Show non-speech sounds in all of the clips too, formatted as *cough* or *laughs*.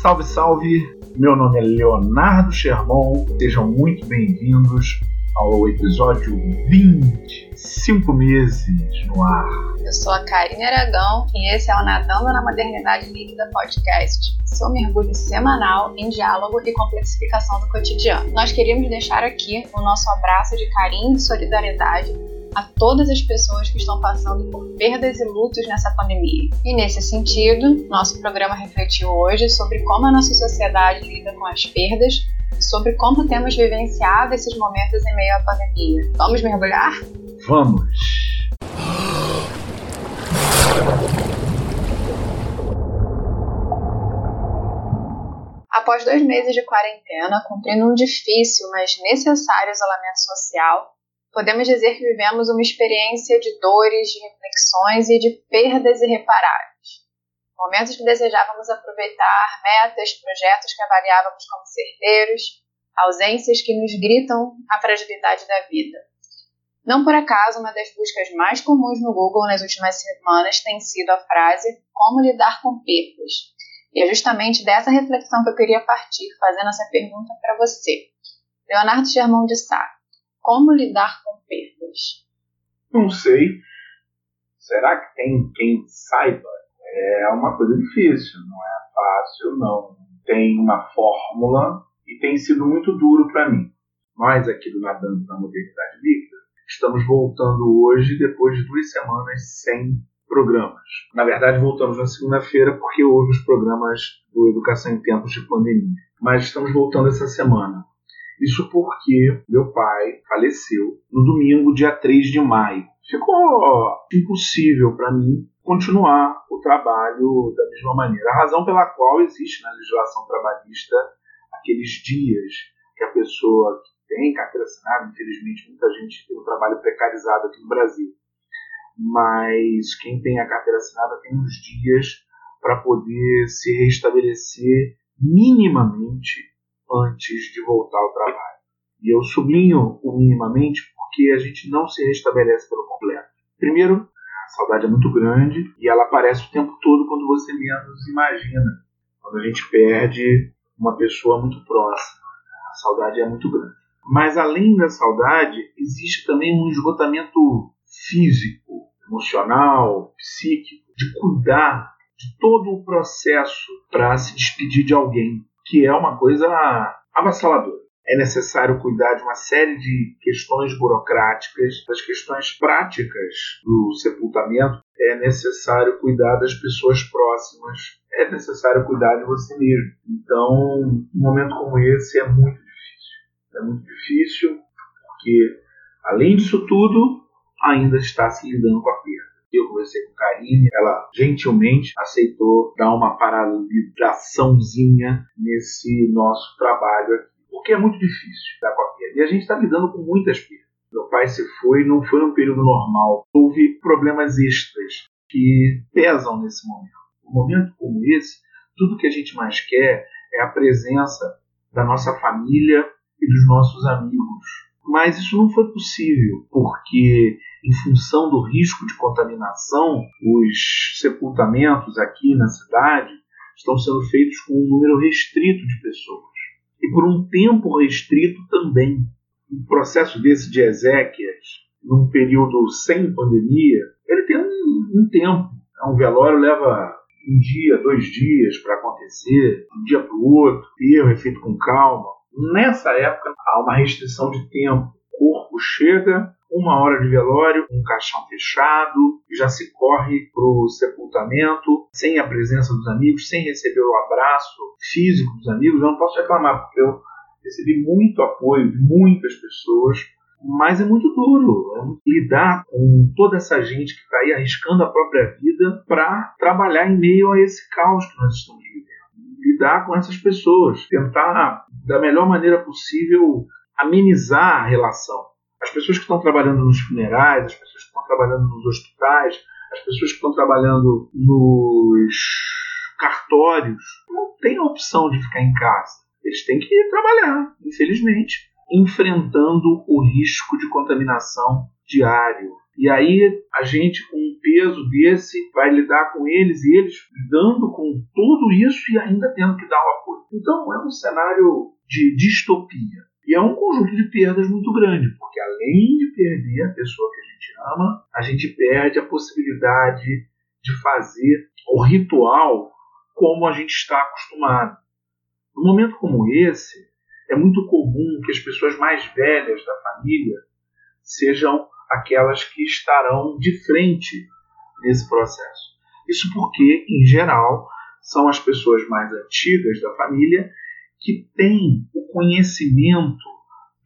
Salve, salve! Meu nome é Leonardo Sherman, sejam muito bem-vindos ao episódio 20, 5 meses no ar. Eu sou a Karine Aragão e esse é o Nadando na Modernidade Líquida Podcast, seu mergulho semanal em diálogo e complexificação do cotidiano. Nós queríamos deixar aqui o nosso abraço de carinho e solidariedade a todas as pessoas que estão passando por perdas e lutos nessa pandemia. E nesse sentido, nosso programa refletiu hoje sobre como a nossa sociedade lida com as perdas e sobre como temos vivenciado esses momentos em meio à pandemia. Vamos mergulhar? Vamos! Após dois meses de quarentena, cumprindo um difícil, mas necessário isolamento social, podemos dizer que vivemos uma experiência de dores, de reflexões e de perdas irreparáveis. Momentos que desejávamos aproveitar, metas, projetos que avaliávamos como certeiros, ausências que nos gritam a fragilidade da vida. Não por acaso, uma das buscas mais comuns no Google nas últimas semanas tem sido a frase Como lidar com perdas? E é justamente dessa reflexão que eu queria partir, fazendo essa pergunta para você. Leonardo Germão de Sá, como lidar com perdas? Não sei. Será que tem quem saiba? É uma coisa difícil, não é fácil, não. Tem uma fórmula e tem sido muito duro para mim. Nós aqui do Nadando na Modernidade Líquida estamos voltando hoje depois de duas semanas sem programas. Na verdade, voltamos na segunda-feira porque houve os programas do Educação em Tempos de Pandemia. Mas estamos voltando essa semana. Isso porque meu pai faleceu no domingo, dia 3 de maio. Ficou impossível para mim continuar o trabalho da mesma maneira. A razão pela qual existe na legislação trabalhista aqueles dias que a pessoa que tem carteira assinada, infelizmente muita gente tem um trabalho precarizado aqui no Brasil, mas quem tem a carteira assinada tem uns dias para poder se restabelecer minimamente antes de voltar ao trabalho. E eu sublinho o minimamente porque a gente não se restabelece pelo completo. Primeiro, a saudade é muito grande e ela aparece o tempo todo quando você menos imagina. Quando a gente perde uma pessoa muito próxima. A saudade é muito grande. Mas além da saudade, existe também um esgotamento físico, emocional, psíquico, de cuidar de todo o processo para se despedir de alguém que é uma coisa avassaladora. É necessário cuidar de uma série de questões burocráticas, das questões práticas do sepultamento. É necessário cuidar das pessoas próximas. É necessário cuidar de você mesmo. Então, um momento como esse é muito difícil. É muito difícil porque, além disso tudo, ainda está se lidando com a perda. Eu conversei com Karine, ela gentilmente aceitou dar uma paralisaçãozinha nesse nosso trabalho aqui, porque é muito difícil dar com a perda. E a gente está lidando com muitas perdas. Meu pai se foi, não foi um período normal. Houve problemas extras que pesam nesse momento. Um momento como esse, tudo que a gente mais quer é a presença da nossa família e dos nossos amigos mas isso não foi possível, porque, em função do risco de contaminação, os sepultamentos aqui na cidade estão sendo feitos com um número restrito de pessoas. E por um tempo restrito também. Um processo desse de Ezequias, num período sem pandemia, ele tem um, um tempo. Um velório leva um dia, dois dias para acontecer, um dia para o outro, e é feito com calma. Nessa época, há uma restrição de tempo. O corpo chega, uma hora de velório, um caixão fechado, já se corre para o sepultamento, sem a presença dos amigos, sem receber o abraço físico dos amigos. Eu não posso reclamar, porque eu recebi muito apoio de muitas pessoas, mas é muito duro é lidar com toda essa gente que está aí arriscando a própria vida para trabalhar em meio a esse caos que nós estamos vivendo lidar com essas pessoas, tentar da melhor maneira possível amenizar a relação. As pessoas que estão trabalhando nos funerais, as pessoas que estão trabalhando nos hospitais, as pessoas que estão trabalhando nos cartórios, não têm a opção de ficar em casa. Eles têm que ir trabalhar, infelizmente, enfrentando o risco de contaminação diário. E aí a gente, com um peso desse, vai lidar com eles e eles lidando com tudo isso e ainda tendo que dar o apoio. Então é um cenário de distopia. E é um conjunto de perdas muito grande, porque além de perder a pessoa que a gente ama, a gente perde a possibilidade de fazer o ritual como a gente está acostumado. Num momento como esse, é muito comum que as pessoas mais velhas da família sejam aquelas que estarão de frente nesse processo. Isso porque, em geral, são as pessoas mais antigas da família que têm o conhecimento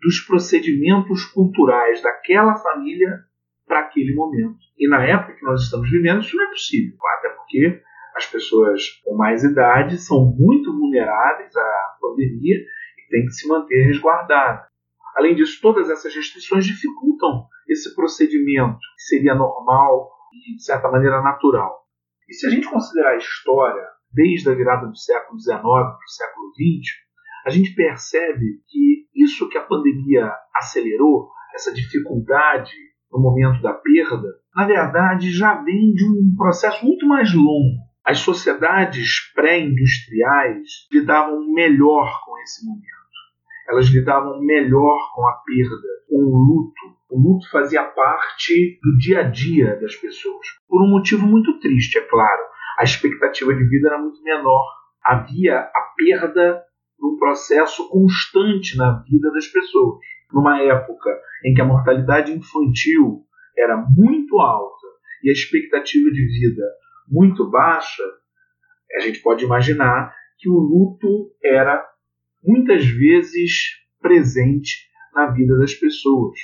dos procedimentos culturais daquela família para aquele momento. E na época que nós estamos vivendo, isso não é possível, até porque as pessoas com mais idade são muito vulneráveis à pandemia e têm que se manter resguardadas. Além disso, todas essas restrições dificultam esse procedimento que seria normal e, de certa maneira, natural. E se a gente considerar a história desde a virada do século XIX para o século XX, a gente percebe que isso que a pandemia acelerou, essa dificuldade no momento da perda, na verdade já vem de um processo muito mais longo. As sociedades pré-industriais lidavam melhor com esse momento. Elas lidavam melhor com a perda, com o luto. O luto fazia parte do dia a dia das pessoas. Por um motivo muito triste, é claro. A expectativa de vida era muito menor. Havia a perda num processo constante na vida das pessoas. Numa época em que a mortalidade infantil era muito alta e a expectativa de vida muito baixa, a gente pode imaginar que o luto era muitas vezes presente na vida das pessoas.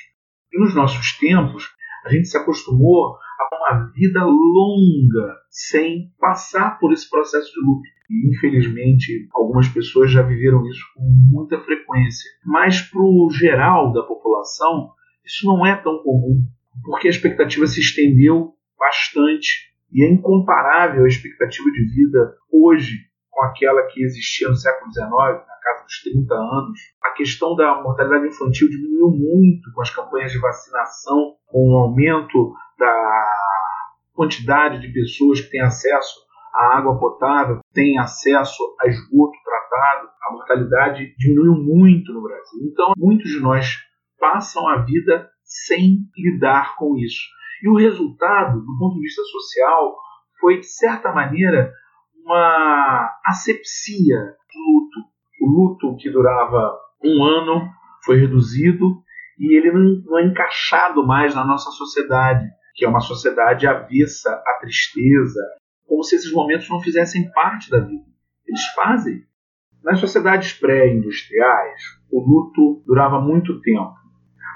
E nos nossos tempos, a gente se acostumou a uma vida longa sem passar por esse processo de luto. E, infelizmente, algumas pessoas já viveram isso com muita frequência. Mas, para o geral da população, isso não é tão comum, porque a expectativa se estendeu bastante e é incomparável a expectativa de vida hoje com aquela que existia no século XIX, na casa dos 30 anos. A questão da mortalidade infantil diminuiu muito com as campanhas de vacinação, com o aumento da quantidade de pessoas que têm acesso à água potável, têm acesso a esgoto tratado. A mortalidade diminuiu muito no Brasil. Então, muitos de nós passam a vida sem lidar com isso. E o resultado, do ponto de vista social, foi, de certa maneira, uma asepsia do luto. O luto que durava um ano foi reduzido e ele não é encaixado mais na nossa sociedade, que é uma sociedade avessa à tristeza, como se esses momentos não fizessem parte da vida. Eles fazem. Nas sociedades pré-industriais, o luto durava muito tempo.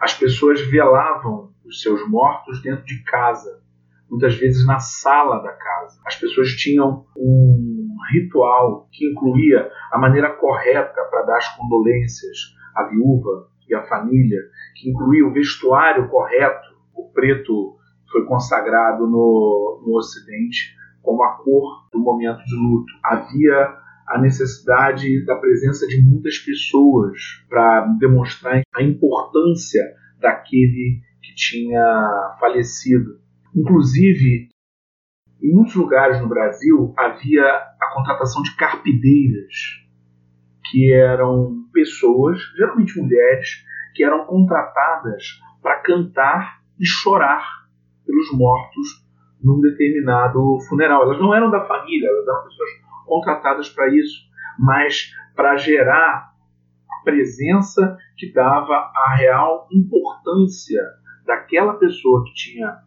As pessoas velavam os seus mortos dentro de casa, muitas vezes na sala da casa. As pessoas tinham um ritual que incluía a maneira correta para dar as condolências à viúva e à família, que incluía o vestuário correto. O preto foi consagrado no, no Ocidente como a cor do momento de luto. Havia a necessidade da presença de muitas pessoas para demonstrar a importância daquele que tinha falecido. Inclusive, em muitos lugares no Brasil havia a contratação de carpideiras, que eram pessoas, geralmente mulheres, que eram contratadas para cantar e chorar pelos mortos num determinado funeral. Elas não eram da família, elas eram pessoas contratadas para isso, mas para gerar a presença que dava a real importância daquela pessoa que tinha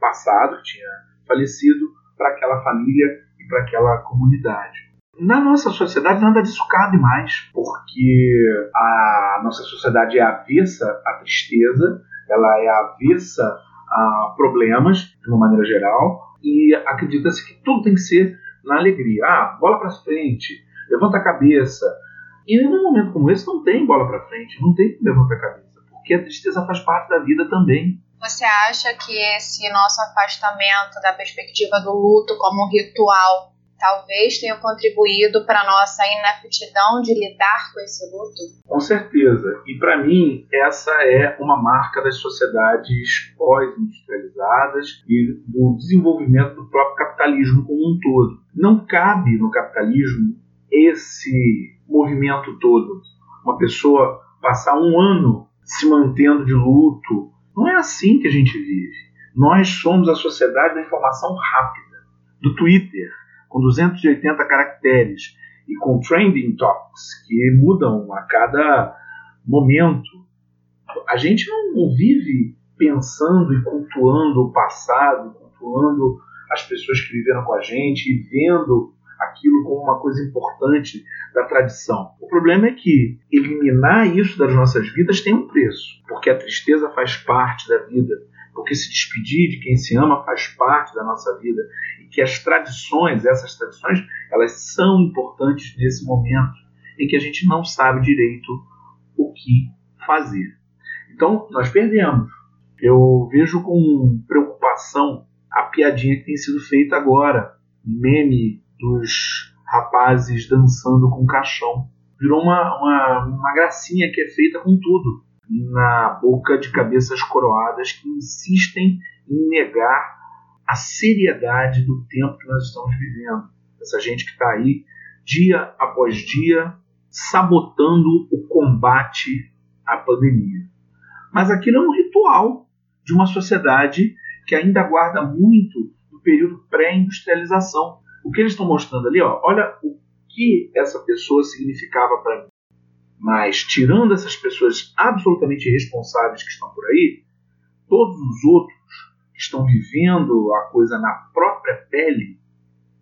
passado, que tinha falecido, para aquela família e para aquela comunidade. Na nossa sociedade nada disso cabe mais, porque a nossa sociedade é avessa à tristeza, ela é avessa a problemas, de uma maneira geral, e acredita-se que tudo tem que ser na alegria. Ah, bola para frente, levanta a cabeça. E num momento como esse não tem bola para frente, não tem levanta a cabeça, porque a tristeza faz parte da vida também. Você acha que esse nosso afastamento da perspectiva do luto como ritual talvez tenham contribuído para nossa inaptidão de lidar com esse luto? Com certeza. E para mim, essa é uma marca das sociedades pós-industrializadas e do desenvolvimento do próprio capitalismo como um todo. Não cabe no capitalismo esse movimento todo. Uma pessoa passar um ano se mantendo de luto. Não é assim que a gente vive. Nós somos a sociedade da informação rápida, do Twitter, com 280 caracteres e com trending topics que mudam a cada momento. A gente não vive pensando e cultuando o passado, cultuando as pessoas que viveram com a gente e vendo aquilo como uma coisa importante da tradição. O problema é que eliminar isso das nossas vidas tem um preço, porque a tristeza faz parte da vida, porque se despedir de quem se ama faz parte da nossa vida e que as tradições, essas tradições, elas são importantes nesse momento em que a gente não sabe direito o que fazer. Então, nós perdemos. Eu vejo com preocupação a piadinha que tem sido feita agora, meme dos rapazes dançando com caixão. Virou uma, uma, uma gracinha que é feita com tudo na boca de cabeças coroadas que insistem em negar a seriedade do tempo que nós estamos vivendo. Essa gente que está aí dia após dia sabotando o combate à pandemia. Mas aquilo é um ritual de uma sociedade que ainda guarda muito do período pré-industrialização. O que eles estão mostrando ali, ó, olha o que essa pessoa significava para mim. Mas, tirando essas pessoas absolutamente irresponsáveis que estão por aí, todos os outros que estão vivendo a coisa na própria pele,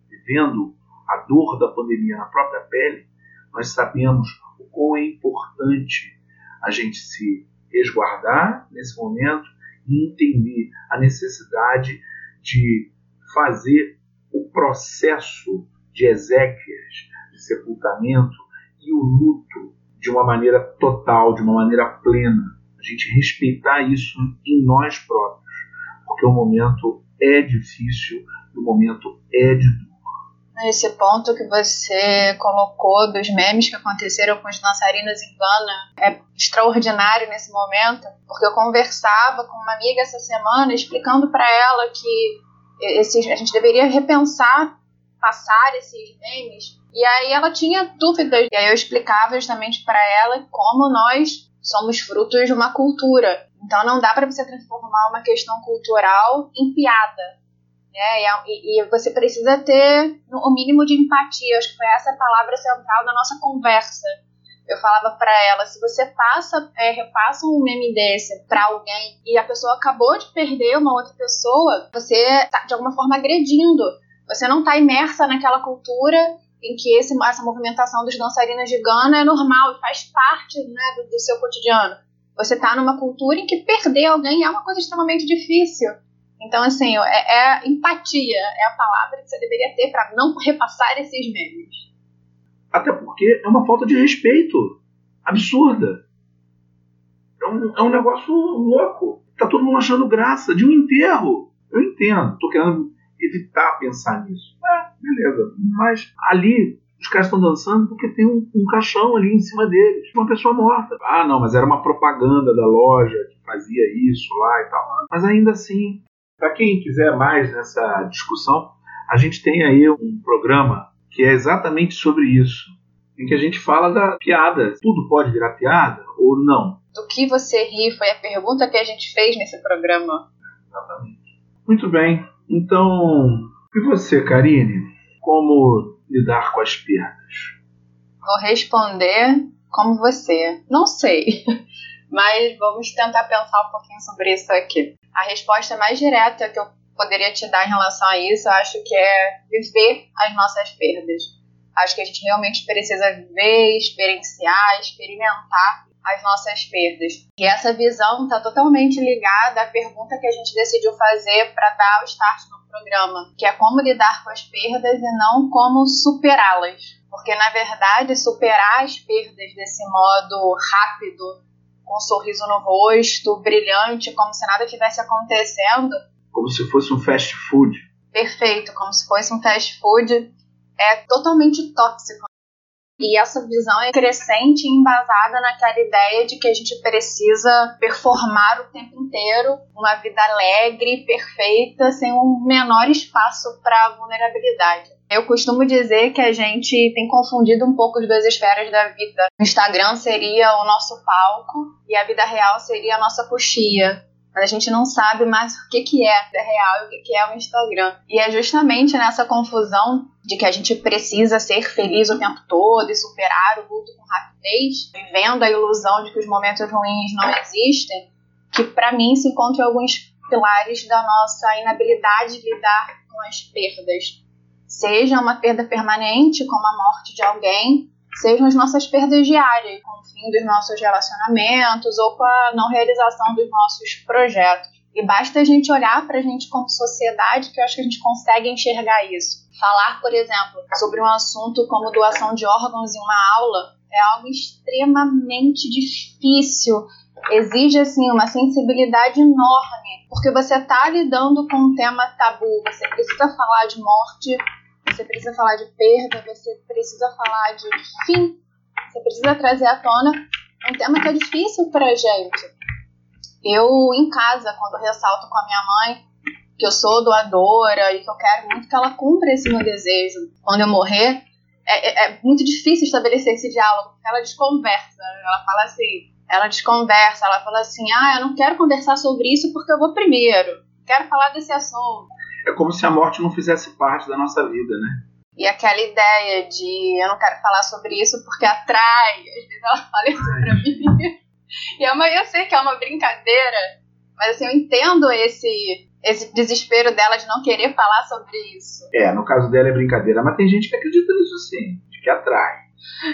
vivendo a dor da pandemia na própria pele, nós sabemos o quão é importante a gente se resguardar nesse momento e entender a necessidade de fazer o processo de exéquias, de sepultamento e o luto de uma maneira total, de uma maneira plena. A gente respeitar isso em nós próprios, porque o momento é difícil o momento é de dor. Esse ponto que você colocou dos memes que aconteceram com os dançarinos em Gana é extraordinário nesse momento, porque eu conversava com uma amiga essa semana explicando para ela que esses, a gente deveria repensar passar esses memes e aí ela tinha dúvidas. E aí eu explicava justamente para ela como nós somos frutos de uma cultura. Então não dá para você transformar uma questão cultural em piada. Né? E, e, você precisa ter o mínimo de empatia. Acho que foi essa a palavra central da nossa conversa. Eu falava para ela, se você passa, é, repassa um meme desse para alguém e a pessoa acabou de perder uma outra pessoa, você tá de alguma forma agredindo. Você não está imersa naquela cultura em que esse, essa movimentação dos dançarinos de Gana é normal e faz parte né, do, do seu cotidiano. Você está numa cultura em que perder alguém é uma coisa extremamente difícil. Então, assim, é, é empatia, é a palavra que você deveria ter para não repassar esses memes. Até porque é uma falta de respeito absurda. É um, é um negócio louco. Tá todo mundo achando graça de um enterro. Eu entendo. Tô querendo evitar pensar nisso. É, beleza. Mas ali os caras estão dançando porque tem um, um, caixão ali em cima deles, uma pessoa morta. Ah, não, mas era uma propaganda da loja que fazia isso lá e tal. Mas ainda assim, para quem quiser mais nessa discussão, a gente tem aí um programa que é exatamente sobre isso, em que a gente fala da piada. Tudo pode virar piada ou não? Do que você ri foi a pergunta que a gente fez nesse programa. Exatamente. Muito bem. Então, e você, Karine? Como lidar com as perdas? Vou responder como você. Não sei, *laughs* mas vamos tentar pensar um pouquinho sobre isso aqui. A resposta mais direta que eu poderia te dar em relação a isso, eu acho que é viver as nossas perdas. Acho que a gente realmente precisa viver, experienciar, experimentar as nossas perdas. E essa visão está totalmente ligada à pergunta que a gente decidiu fazer para dar o start no programa, que é como lidar com as perdas e não como superá-las. Porque, na verdade, superar as perdas desse modo rápido, com um sorriso no rosto, brilhante, como se nada tivesse acontecendo. Como se fosse um fast food. Perfeito, como se fosse um fast food é totalmente tóxico. E essa visão é crescente e embasada naquela ideia de que a gente precisa performar o tempo inteiro uma vida alegre, perfeita, sem um menor espaço para vulnerabilidade. Eu costumo dizer que a gente tem confundido um pouco as duas esferas da vida. O Instagram seria o nosso palco e a vida real seria a nossa coxia mas a gente não sabe mais o que, que é a real e o que, que é o Instagram. E é justamente nessa confusão de que a gente precisa ser feliz o tempo todo e superar o luto com rapidez, vivendo a ilusão de que os momentos ruins não existem, que para mim se encontram alguns pilares da nossa inabilidade de lidar com as perdas. Seja uma perda permanente, como a morte de alguém, sejam as nossas perdas diárias, com o fim dos nossos relacionamentos ou com a não realização dos nossos projetos. E basta a gente olhar para a gente como sociedade que eu acho que a gente consegue enxergar isso. Falar, por exemplo, sobre um assunto como doação de órgãos em uma aula é algo extremamente difícil. Exige assim uma sensibilidade enorme, porque você está lidando com um tema tabu, você precisa falar de morte, você precisa falar de perda, você precisa falar de fim, você precisa trazer à tona um tema que é difícil pra gente. Eu, em casa, quando ressalto com a minha mãe que eu sou doadora e que eu quero muito que ela cumpra esse meu desejo quando eu morrer, é, é, é muito difícil estabelecer esse diálogo, porque ela desconversa. Ela fala assim, ela desconversa, ela fala assim, ah, eu não quero conversar sobre isso porque eu vou primeiro, quero falar desse assunto é como se a morte não fizesse parte da nossa vida, né? E aquela ideia de eu não quero falar sobre isso porque atrai, às vezes ela *laughs* fala isso pra mim. E é uma, eu sei que é uma brincadeira, mas assim, eu entendo esse, esse desespero dela de não querer falar sobre isso. É, no caso dela é brincadeira, mas tem gente que acredita nisso sim, de que atrai.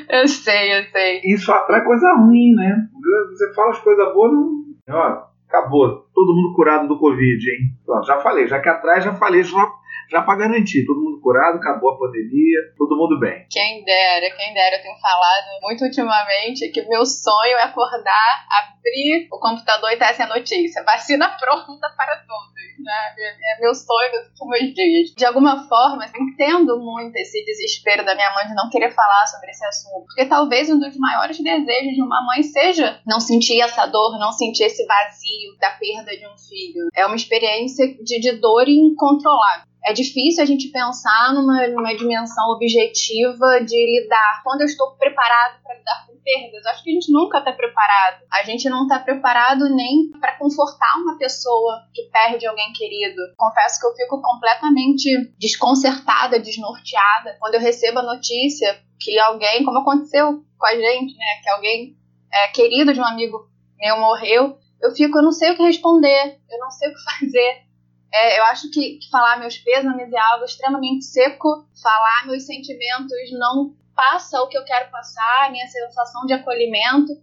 Eu sei, eu sei. Isso atrai coisa ruim, né? Você fala as coisas boas, não. Ó, acabou. Todo mundo curado do Covid, hein? Pronto, já falei, já que atrás já falei, já, já para garantir. Todo mundo curado, acabou a pandemia, todo mundo bem. Quem dera, quem dera. Eu tenho falado muito ultimamente que meu sonho é acordar, abrir o computador e ter essa notícia. Vacina *laughs* pronta para todos. Né? É, meu sonho nos últimos dias. De alguma forma, entendo muito esse desespero da minha mãe de não querer falar sobre esse assunto. Porque talvez um dos maiores desejos de uma mãe seja não sentir essa dor, não sentir esse vazio da perda de um filho. É uma experiência de, de dor incontrolável é difícil a gente pensar numa, numa dimensão objetiva de lidar. Quando eu estou preparado para lidar com perdas, acho que a gente nunca está preparado. A gente não está preparado nem para confortar uma pessoa que perde alguém querido. Confesso que eu fico completamente desconcertada, desnorteada quando eu recebo a notícia que alguém, como aconteceu com a gente, né, que alguém é, querido de um amigo meu morreu. Eu fico, eu não sei o que responder, eu não sei o que *laughs* fazer é, eu acho que, que falar meus pêsames é algo extremamente seco. Falar meus sentimentos não passa o que eu quero passar, minha sensação de acolhimento.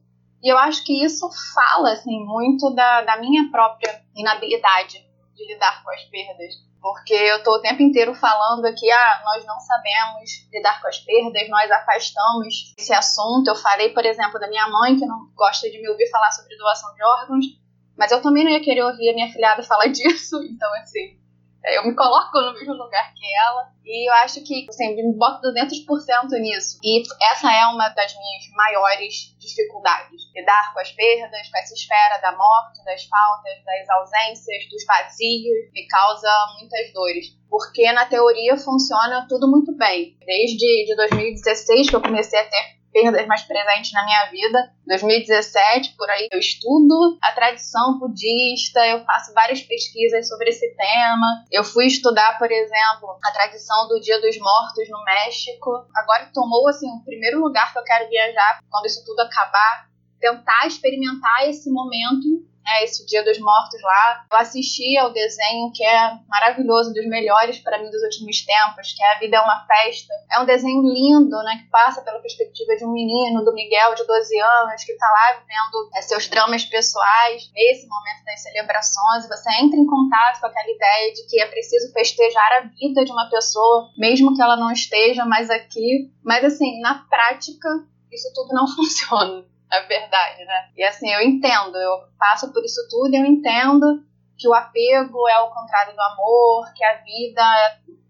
E eu acho que isso fala assim, muito da, da minha própria inabilidade de lidar com as perdas. Porque eu estou o tempo inteiro falando aqui, ah, nós não sabemos lidar com as perdas, nós afastamos esse assunto. Eu falei, por exemplo, da minha mãe, que não gosta de me ouvir falar sobre doação de órgãos, mas eu também não ia querer ouvir a minha filhada falar *laughs* disso, então assim, eu me coloco no mesmo lugar que ela e eu acho que, assim, me boto 200% nisso. E essa é uma das minhas maiores dificuldades. Lidar com as perdas, com essa esfera da morte, das faltas, das ausências, dos vazios, me causa muitas dores. Porque na teoria funciona tudo muito bem. Desde de 2016 que eu comecei a ter perdas mais presentes na minha vida. 2017, por aí, eu estudo a tradição budista, eu faço várias pesquisas sobre esse tema. Eu fui estudar, por exemplo, a tradição do Dia dos Mortos no México. Agora tomou assim o primeiro lugar que eu quero viajar quando isso tudo acabar, tentar experimentar esse momento né, esse Dia dos Mortos lá. Eu assisti ao desenho que é maravilhoso, dos melhores para mim dos últimos tempos, que é A Vida é uma Festa. É um desenho lindo, né, que passa pela perspectiva de um menino, do Miguel, de 12 anos, que está lá vivendo é, seus dramas pessoais nesse momento das celebrações. Você entra em contato com aquela ideia de que é preciso festejar a vida de uma pessoa, mesmo que ela não esteja mais aqui. Mas, assim, na prática, isso tudo não *laughs* funciona a verdade, né? E assim, eu entendo, eu passo por isso tudo eu entendo que o apego é o contrário do amor, que a vida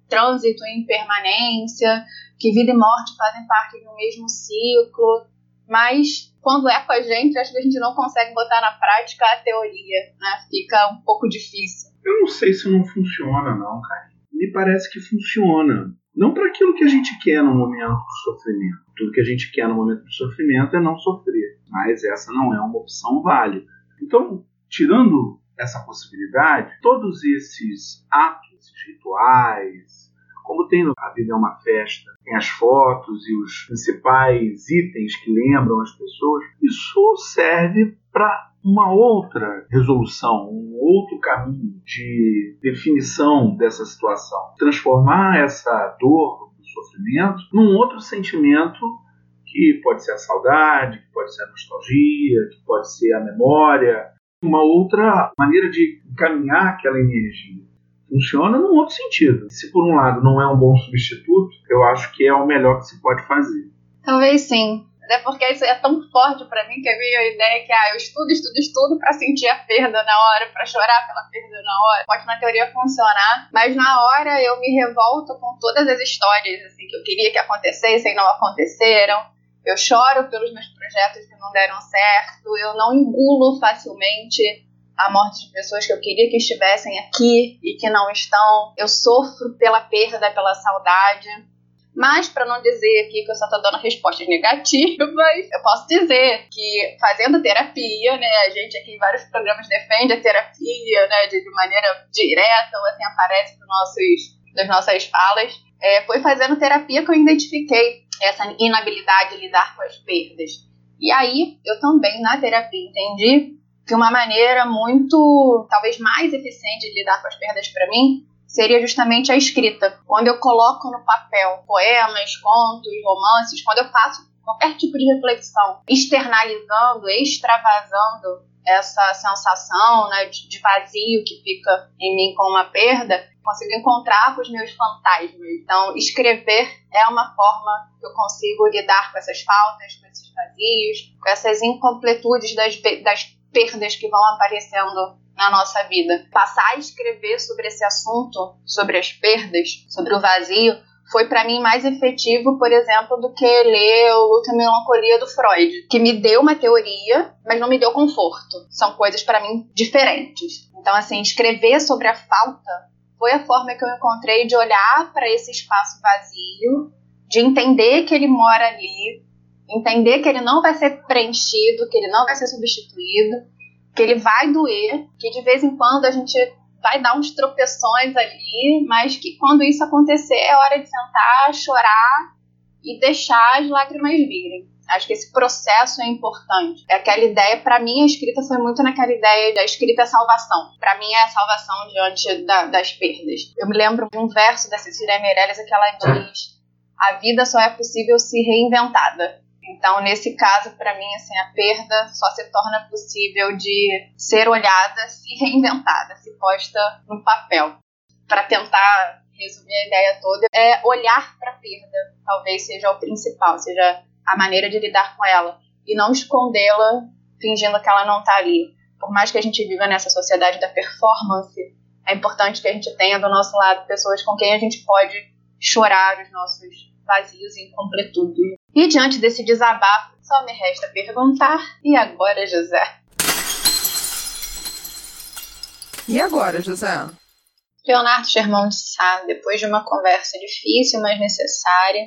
trânsito e impermanência, que vida e morte fazem parte de um mesmo ciclo, mas quando é com a gente, acho que a gente não consegue botar na prática a teoria, né? Fica um pouco difícil. Eu não sei se não funciona, não, cara. Me parece que funciona. Não para aquilo que a gente quer no momento do sofrimento. Tudo que a gente quer no momento do sofrimento é não sofrer. Mas essa não é uma opção válida. Então, tirando essa possibilidade, todos esses atos, esses rituais, como tem A Vida é uma Festa, tem as fotos e os principais itens que lembram as pessoas, isso serve para uma outra resolução, um outro caminho de definição dessa situação. Transformar essa dor, sofrimento, num outro sentimento que pode ser a saudade, que pode ser a nostalgia, que pode ser a memória, uma outra maneira de encaminhar aquela energia funciona num outro sentido. Se por um lado não é um bom substituto, eu acho que é o melhor que se pode fazer. Talvez sim. Até porque isso é tão forte para mim que a ideia que ah, eu estudo, estudo, estudo para sentir a perda na hora, para chorar pela perda na hora. Pode na teoria funcionar, mas na hora eu me revolto com todas as histórias assim que eu queria que acontecessem e não aconteceram. Eu choro pelos meus projetos que não deram certo, eu não engulo facilmente a morte de pessoas que eu queria que estivessem aqui e que não estão. Eu sofro pela perda, pela saudade. Mas, para não dizer aqui que eu só estou dando respostas negativas, eu posso dizer que fazendo terapia, né, a gente aqui em vários programas defende a terapia, né, de, de maneira direta ou assim aparece nos nossos, nas nossas falas. É, foi fazendo terapia que eu identifiquei essa inabilidade de lidar com as perdas. E aí, eu também na terapia entendi que uma maneira muito, talvez mais eficiente de lidar com as perdas para mim seria justamente a escrita. Quando eu coloco no papel poemas, contos, romances, quando eu faço qualquer tipo de reflexão, externalizando, extravasando essa sensação né, de vazio que fica em mim com uma perda, consigo encontrar com os meus fantasmas. Então, escrever é uma forma que eu consigo lidar com essas faltas, com esses vazios, com essas incompletudes das, das perdas que vão aparecendo na nossa vida. Passar a escrever sobre esse assunto, sobre as perdas, sobre o vazio, foi para mim mais efetivo, por exemplo, do que ler o Luta e Melancolia do Freud, que me deu uma teoria, mas não me deu conforto. São coisas para mim diferentes. Então, assim, escrever sobre a falta foi a forma que eu encontrei de olhar para esse espaço vazio, de entender que ele mora ali, entender que ele não vai ser preenchido, que ele não vai ser substituído, que ele vai doer, que de vez em quando a gente vai dar uns tropeções ali, mas que quando isso acontecer é hora de sentar, chorar e deixar as lágrimas virem. Acho que esse processo é importante. É aquela ideia, para mim, a escrita foi muito naquela ideia da escrita é salvação. Para mim, é a salvação diante da, das perdas. Eu me lembro de um verso da Cecília Meirelles que ela diz: A vida só é possível se reinventada. Então, nesse caso, para mim, assim, a perda só se torna possível de ser olhada, se reinventada, se posta no papel. Para tentar resumir a ideia toda, é olhar para a perda, talvez seja o principal, seja a maneira de lidar com ela e não escondê-la fingindo que ela não está ali. Por mais que a gente viva nessa sociedade da performance, é importante que a gente tenha do nosso lado pessoas com quem a gente pode chorar os nossos vazios e incompletudes. E diante desse desabafo, só me resta perguntar: e agora, José? E agora, José? Leonardo Germão de Sá, depois de uma conversa difícil, mas necessária,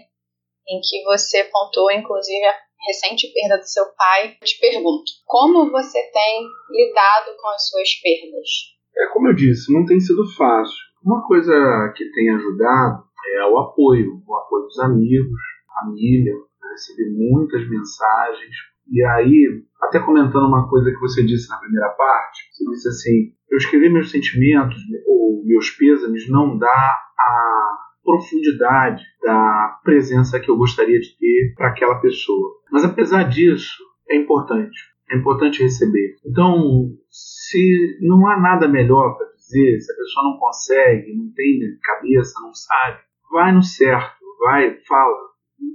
em que você pontuou, inclusive, a recente perda do seu pai, te pergunto: como você tem lidado com as suas perdas? É como eu disse, não tem sido fácil. Uma coisa que tem ajudado é o apoio, o apoio dos amigos, família, recebi muitas mensagens. E aí, até comentando uma coisa que você disse na primeira parte, você disse assim: eu escrever meus sentimentos ou meus pêsames não dá a profundidade da presença que eu gostaria de ter para aquela pessoa. Mas apesar disso, é importante. É importante receber. Então, se não há nada melhor para dizer, se a pessoa não consegue, não tem cabeça, não sabe, vai no certo, vai, fala,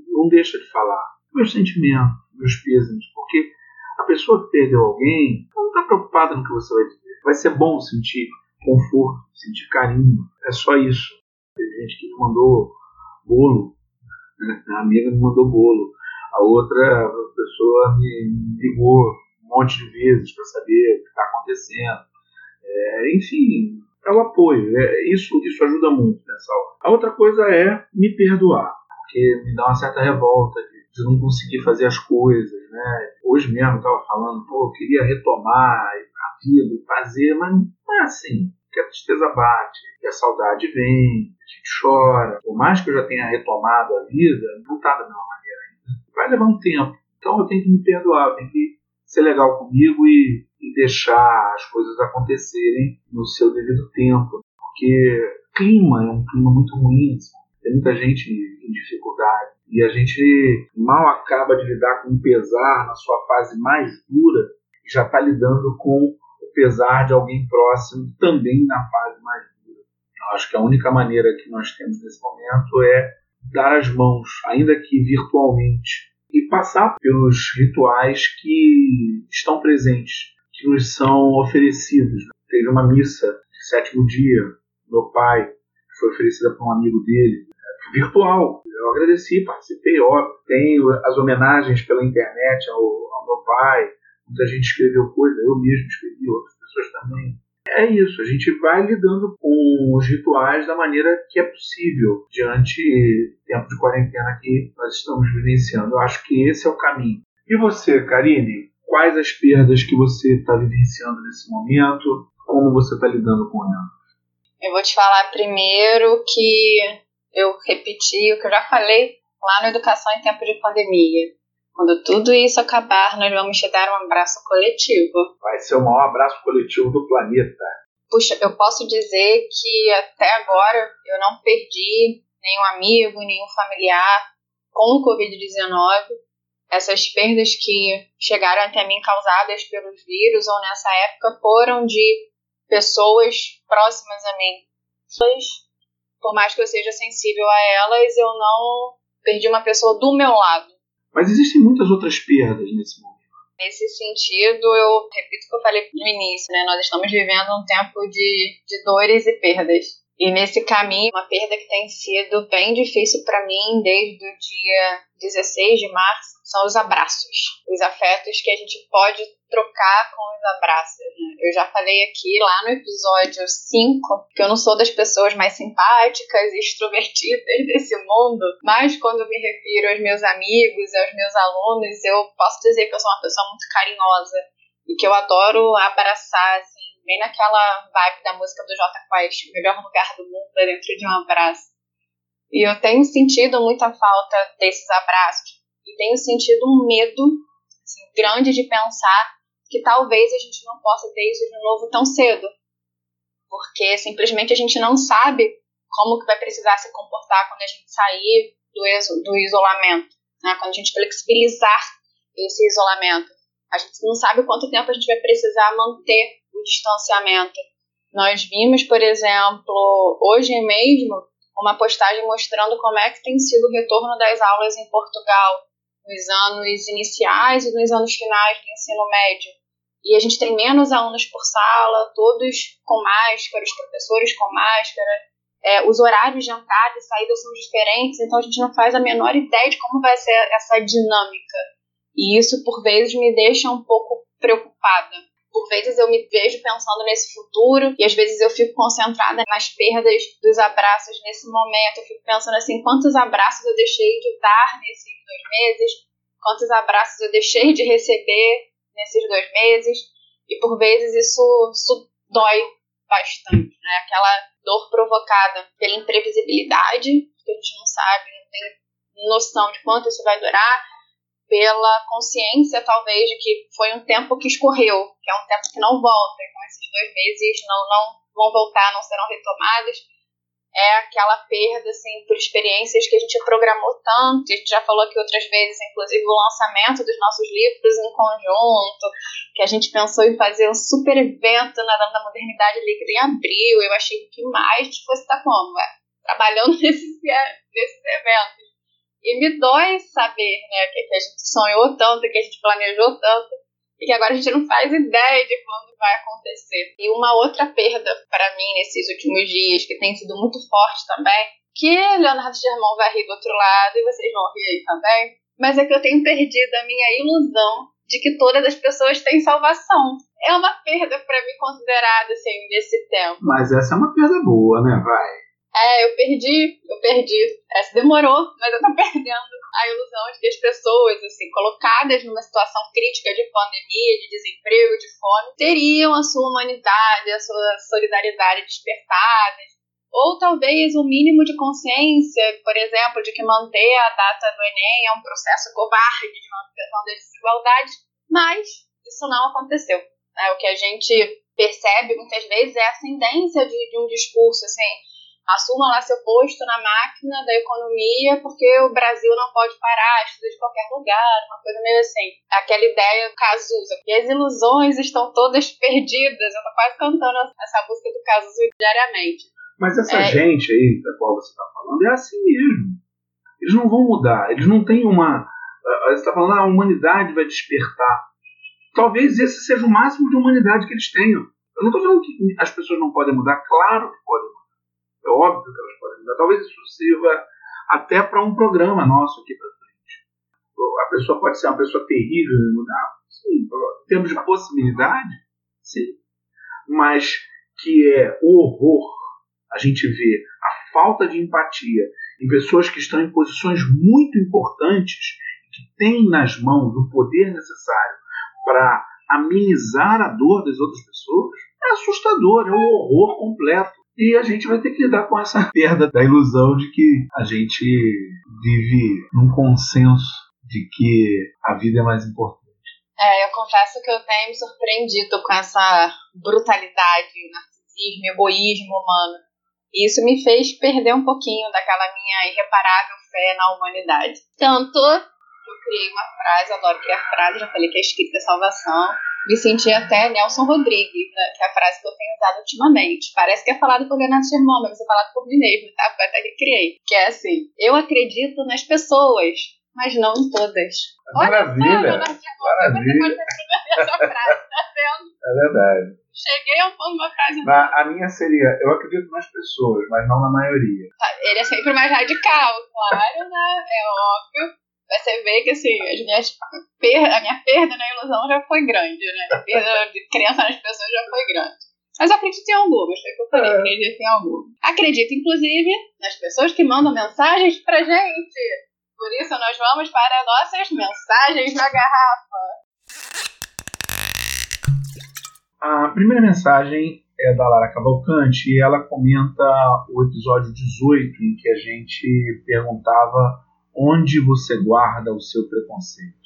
não deixa de falar. Meus sentimentos, meus pêsames, porque a pessoa que perdeu alguém não está preocupada no que você vai dizer. Vai ser bom sentir conforto, sentir carinho, é só isso. Tem gente que me mandou bolo, a amiga me mandou bolo, a outra pessoa me ligou um monte de vezes para saber o que está acontecendo. É, enfim, é o apoio. É, isso, isso ajuda muito nessa hora. A outra coisa é me perdoar, porque me dá uma certa revolta de, de não conseguir fazer as coisas. Né? Hoje mesmo eu estava falando, pô, eu queria retomar a vida e fazer, mas não é assim. Que a tristeza bate, que a saudade vem, a gente chora. Por mais que eu já tenha retomado a vida, não está da mesma maneira ainda. Vai levar um tempo. Então eu tenho que me perdoar, eu tenho que ser legal comigo e, e deixar as coisas acontecerem no seu devido tempo. Porque clima é um clima muito ruim, tem muita gente em dificuldade e a gente mal acaba de lidar com o pesar na sua fase mais dura já está lidando com o pesar de alguém próximo também na fase mais dura. Eu acho que a única maneira que nós temos nesse momento é dar as mãos, ainda que virtualmente, e passar pelos rituais que estão presentes, que nos são oferecidos. Teve uma missa de sétimo dia, meu pai, que foi oferecida por um amigo dele, virtual. Eu agradeci, participei, óbvio. Tenho as homenagens pela internet ao, ao meu pai, muita gente escreveu coisa, eu mesmo escrevi, outras pessoas também. É isso, a gente vai lidando com os rituais da maneira que é possível diante do tempo de quarentena que nós estamos vivenciando. Eu acho que esse é o caminho. E você, Karine, quais as perdas que você está vivenciando nesse momento? Como você está lidando com elas? Eu vou te falar primeiro que eu repeti o que eu já falei lá no Educação em Tempo de Pandemia. Quando tudo isso acabar, nós vamos te dar um abraço coletivo. Vai ser o maior abraço coletivo do planeta. Puxa, eu posso dizer que até agora eu não perdi nenhum amigo, nenhum familiar com o Covid-19. Essas perdas que chegaram até mim causadas pelos vírus ou nessa época foram de pessoas próximas a mim. Por mais que eu seja sensível a elas, eu não perdi uma pessoa do meu lado mas existem muitas outras perdas nesse momento. Nesse sentido, eu repito o que eu falei no início, né? Nós estamos vivendo um tempo de, de dores e perdas. E nesse caminho, uma perda que tem sido bem difícil para mim desde o dia 16 de março são os abraços, os afetos que a gente pode trocar com os abraços. Eu já falei aqui lá no episódio 5 que eu não sou das pessoas mais simpáticas e extrovertidas *laughs* desse mundo, mas quando me refiro aos meus amigos aos meus alunos, eu posso dizer que eu sou uma pessoa muito carinhosa e que eu adoro abraçar, assim, bem naquela vibe da música do J Quest, o melhor lugar do mundo é dentro de um abraço. E eu tenho sentido muita falta desses abraços e tenho sentido um medo assim, grande de pensar que talvez a gente não possa ter isso de novo tão cedo, porque simplesmente a gente não sabe como que vai precisar se comportar quando a gente sair do, do isolamento, né? quando a gente flexibilizar esse isolamento. A gente não sabe quanto tempo a gente vai precisar manter o distanciamento. Nós vimos, por exemplo, hoje mesmo, uma postagem mostrando como é que tem sido o retorno das aulas em Portugal nos anos iniciais e nos anos finais do ensino médio. E a gente tem menos alunos por sala, todos com máscara, os professores com máscara, é, os horários de entrada e saída são diferentes, então a gente não faz a menor ideia de como vai ser essa dinâmica. E isso, por vezes, me deixa um pouco preocupada. Por vezes eu me vejo pensando nesse futuro e às vezes eu fico concentrada nas perdas dos abraços nesse momento. Eu fico pensando assim, quantos abraços eu deixei de dar nesses dois meses, quantos abraços eu deixei de receber nesses dois meses. E por vezes isso, isso dói bastante, né? Aquela dor provocada pela imprevisibilidade, que a gente não sabe, não tem noção de quanto isso vai durar, pela consciência, talvez, de que foi um tempo que escorreu, que é um tempo que não volta. Então, esses dois meses não, não vão voltar, não serão retomados. É aquela perda, assim, por experiências que a gente programou tanto. A gente já falou aqui outras vezes, inclusive, o lançamento dos nossos livros em conjunto, que a gente pensou em fazer um super evento na Dama da Modernidade Líquida em abril. Eu achei que mais fosse estar como? É, trabalhando *laughs* nesses, nesses eventos. E me dói saber né, que, que a gente sonhou tanto, que a gente planejou tanto, e que agora a gente não faz ideia de quando vai acontecer. E uma outra perda para mim nesses últimos dias, que tem sido muito forte também, que Leonardo Germão vai rir do outro lado e vocês vão rir aí também, mas é que eu tenho perdido a minha ilusão de que todas as pessoas têm salvação. É uma perda para mim considerada assim nesse tempo. Mas essa é uma perda boa, né, vai? É, eu perdi, eu perdi. Essa demorou, mas eu tô *laughs* perdendo a ilusão de que as pessoas, assim, colocadas numa situação crítica de pandemia, de desemprego, de fome, teriam a sua humanidade, a sua solidariedade despertadas. Ou talvez um mínimo de consciência, por exemplo, de que manter a data do Enem é um processo covarde de manutenção das desigualdades, mas isso não aconteceu. Né? O que a gente percebe muitas vezes é a ascendência de, de um discurso, assim, assumam lá seu posto na máquina da economia, porque o Brasil não pode parar, estuda de qualquer lugar, uma coisa meio assim. Aquela ideia Cazuza. E as ilusões estão todas perdidas. Eu tô quase cantando essa música do Cazuza diariamente. Mas essa é... gente aí da qual você está falando é assim mesmo. Eles não vão mudar. Eles não têm uma. Você está falando, ah, a humanidade vai despertar. Talvez esse seja o máximo de humanidade que eles tenham. Eu não estou falando que as pessoas não podem mudar. Claro que podem é óbvio que elas podem mudar. Talvez isso sirva até para um programa nosso aqui para frente. A pessoa pode ser uma pessoa terrível e mudar? Sim. Em termos de possibilidade? Sim. Mas que é horror a gente vê a falta de empatia em pessoas que estão em posições muito importantes, que têm nas mãos o poder necessário para amenizar a dor das outras pessoas, é assustador, é um horror completo. E a gente vai ter que lidar com essa perda da ilusão de que a gente vive num consenso de que a vida é mais importante. É, eu confesso que eu tenho me surpreendido com essa brutalidade, narcisismo, egoísmo humano. E isso me fez perder um pouquinho daquela minha irreparável fé na humanidade. Tanto que eu criei uma frase, adoro criar frase, já falei que é escrita salvação, me senti até Nelson Rodrigues, né, que é a frase que eu tenho usado ultimamente. Parece que é falado por Renato Germão, mas é falado por mim mesmo, tá? Foi até que criei. Que é assim, eu acredito nas pessoas, mas não em todas. Maravilha! Olha só, Maravilha! Essa frase, tá vendo? É verdade. Cheguei a um ponto uma frase. Na, a minha seria: eu acredito nas pessoas, mas não na maioria. Tá, ele é sempre mais radical, claro, né? É óbvio você vê que assim, as minhas per a minha perda na ilusão já foi grande, né? A perda *laughs* de crença nas pessoas já foi grande. Mas acredito em algumas, foi o que eu falei, é. acredito em algumas. Acredito, inclusive, nas pessoas que mandam mensagens pra gente. Por isso, nós vamos para nossas mensagens na garrafa. A primeira mensagem é da Lara Cavalcante e ela comenta o episódio 18 em que a gente perguntava onde você guarda o seu preconceito.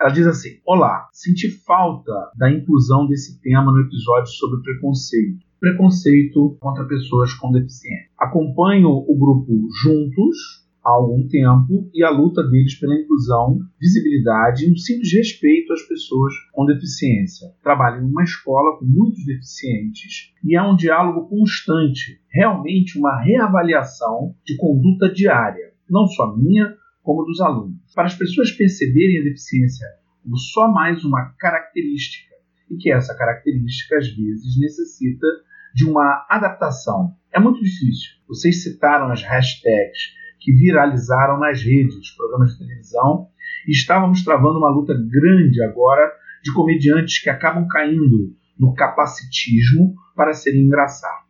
Ela diz assim: Olá, senti falta da inclusão desse tema no episódio sobre preconceito. Preconceito contra pessoas com deficiência. Acompanho o grupo Juntos há algum tempo e a luta deles pela inclusão, visibilidade e um simples respeito às pessoas com deficiência. Trabalho em uma escola com muitos deficientes e há um diálogo constante, realmente uma reavaliação de conduta diária, não só minha, como dos alunos, para as pessoas perceberem a deficiência como só mais uma característica e que essa característica às vezes necessita de uma adaptação. É muito difícil. Vocês citaram as hashtags que viralizaram nas redes, programas de televisão, e estávamos travando uma luta grande agora de comediantes que acabam caindo no capacitismo para serem engraçados.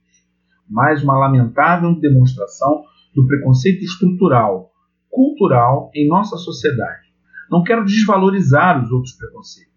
Mais uma lamentável demonstração do preconceito estrutural cultural em nossa sociedade. Não quero desvalorizar os outros preconceitos,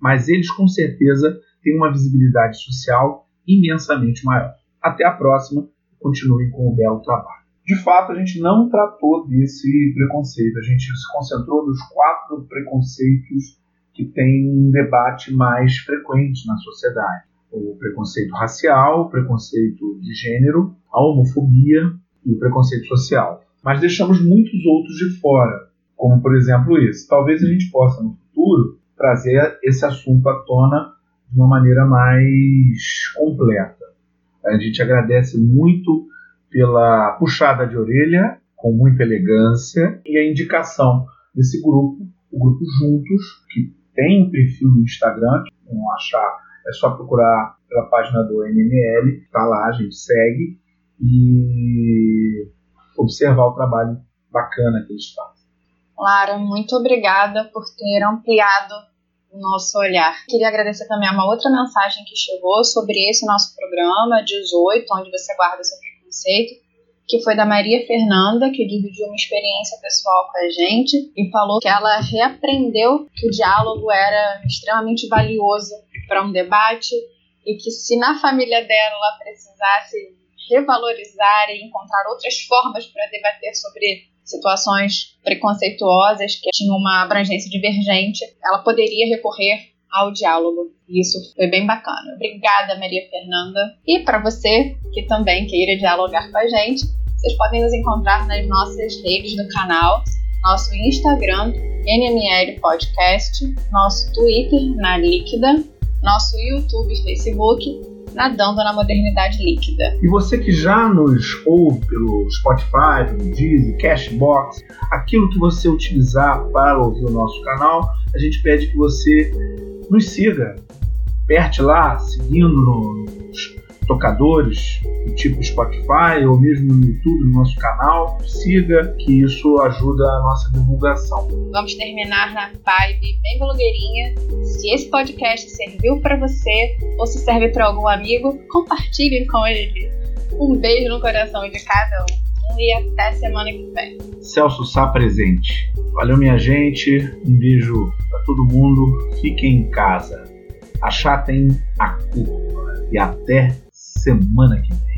mas eles com certeza têm uma visibilidade social imensamente maior. Até a próxima, continuem com o belo trabalho. De fato, a gente não tratou desse preconceito, a gente se concentrou nos quatro preconceitos que têm um debate mais frequente na sociedade: o preconceito racial, o preconceito de gênero, a homofobia e o preconceito social mas deixamos muitos outros de fora, como por exemplo esse. Talvez a gente possa no futuro trazer esse assunto à tona de uma maneira mais completa. A gente agradece muito pela puxada de orelha, com muita elegância, e a indicação desse grupo, o grupo Juntos, que tem um perfil no Instagram, não achar, é só procurar pela página do NML, tá lá, a gente segue e observar o trabalho bacana que eles fazem. Lara, muito obrigada por ter ampliado o nosso olhar. Queria agradecer também a uma outra mensagem que chegou sobre esse nosso programa 18, onde você guarda seu preconceito, que foi da Maria Fernanda, que dividiu uma experiência pessoal com a gente e falou que ela reaprendeu que o diálogo era extremamente valioso para um debate e que se na família dela ela precisasse revalorizar e encontrar outras formas para debater sobre situações preconceituosas que tinham uma abrangência divergente, ela poderia recorrer ao diálogo. E isso foi bem bacana. Obrigada, Maria Fernanda. E para você que também queira dialogar com a gente, vocês podem nos encontrar nas nossas redes do canal, nosso Instagram, NML Podcast, nosso Twitter, na Líquida, nosso YouTube e Facebook nadando na modernidade líquida. E você que já nos ouve pelo Spotify, pelo Deezer, Cashbox, aquilo que você utilizar para ouvir o nosso canal, a gente pede que você nos siga. Aperte lá, seguindo nos tocadores do tipo Spotify ou mesmo no YouTube, no nosso canal. Siga, que isso ajuda a nossa divulgação. Vamos terminar na vibe bem blogueirinha. Se esse podcast serviu para você ou se serve para algum amigo, compartilhe com ele. Um beijo no coração de cada um e até semana que vem. Celso Sá presente. Valeu, minha gente. Um beijo para todo mundo. Fiquem em casa. Achatem a curva. E até semana que vem.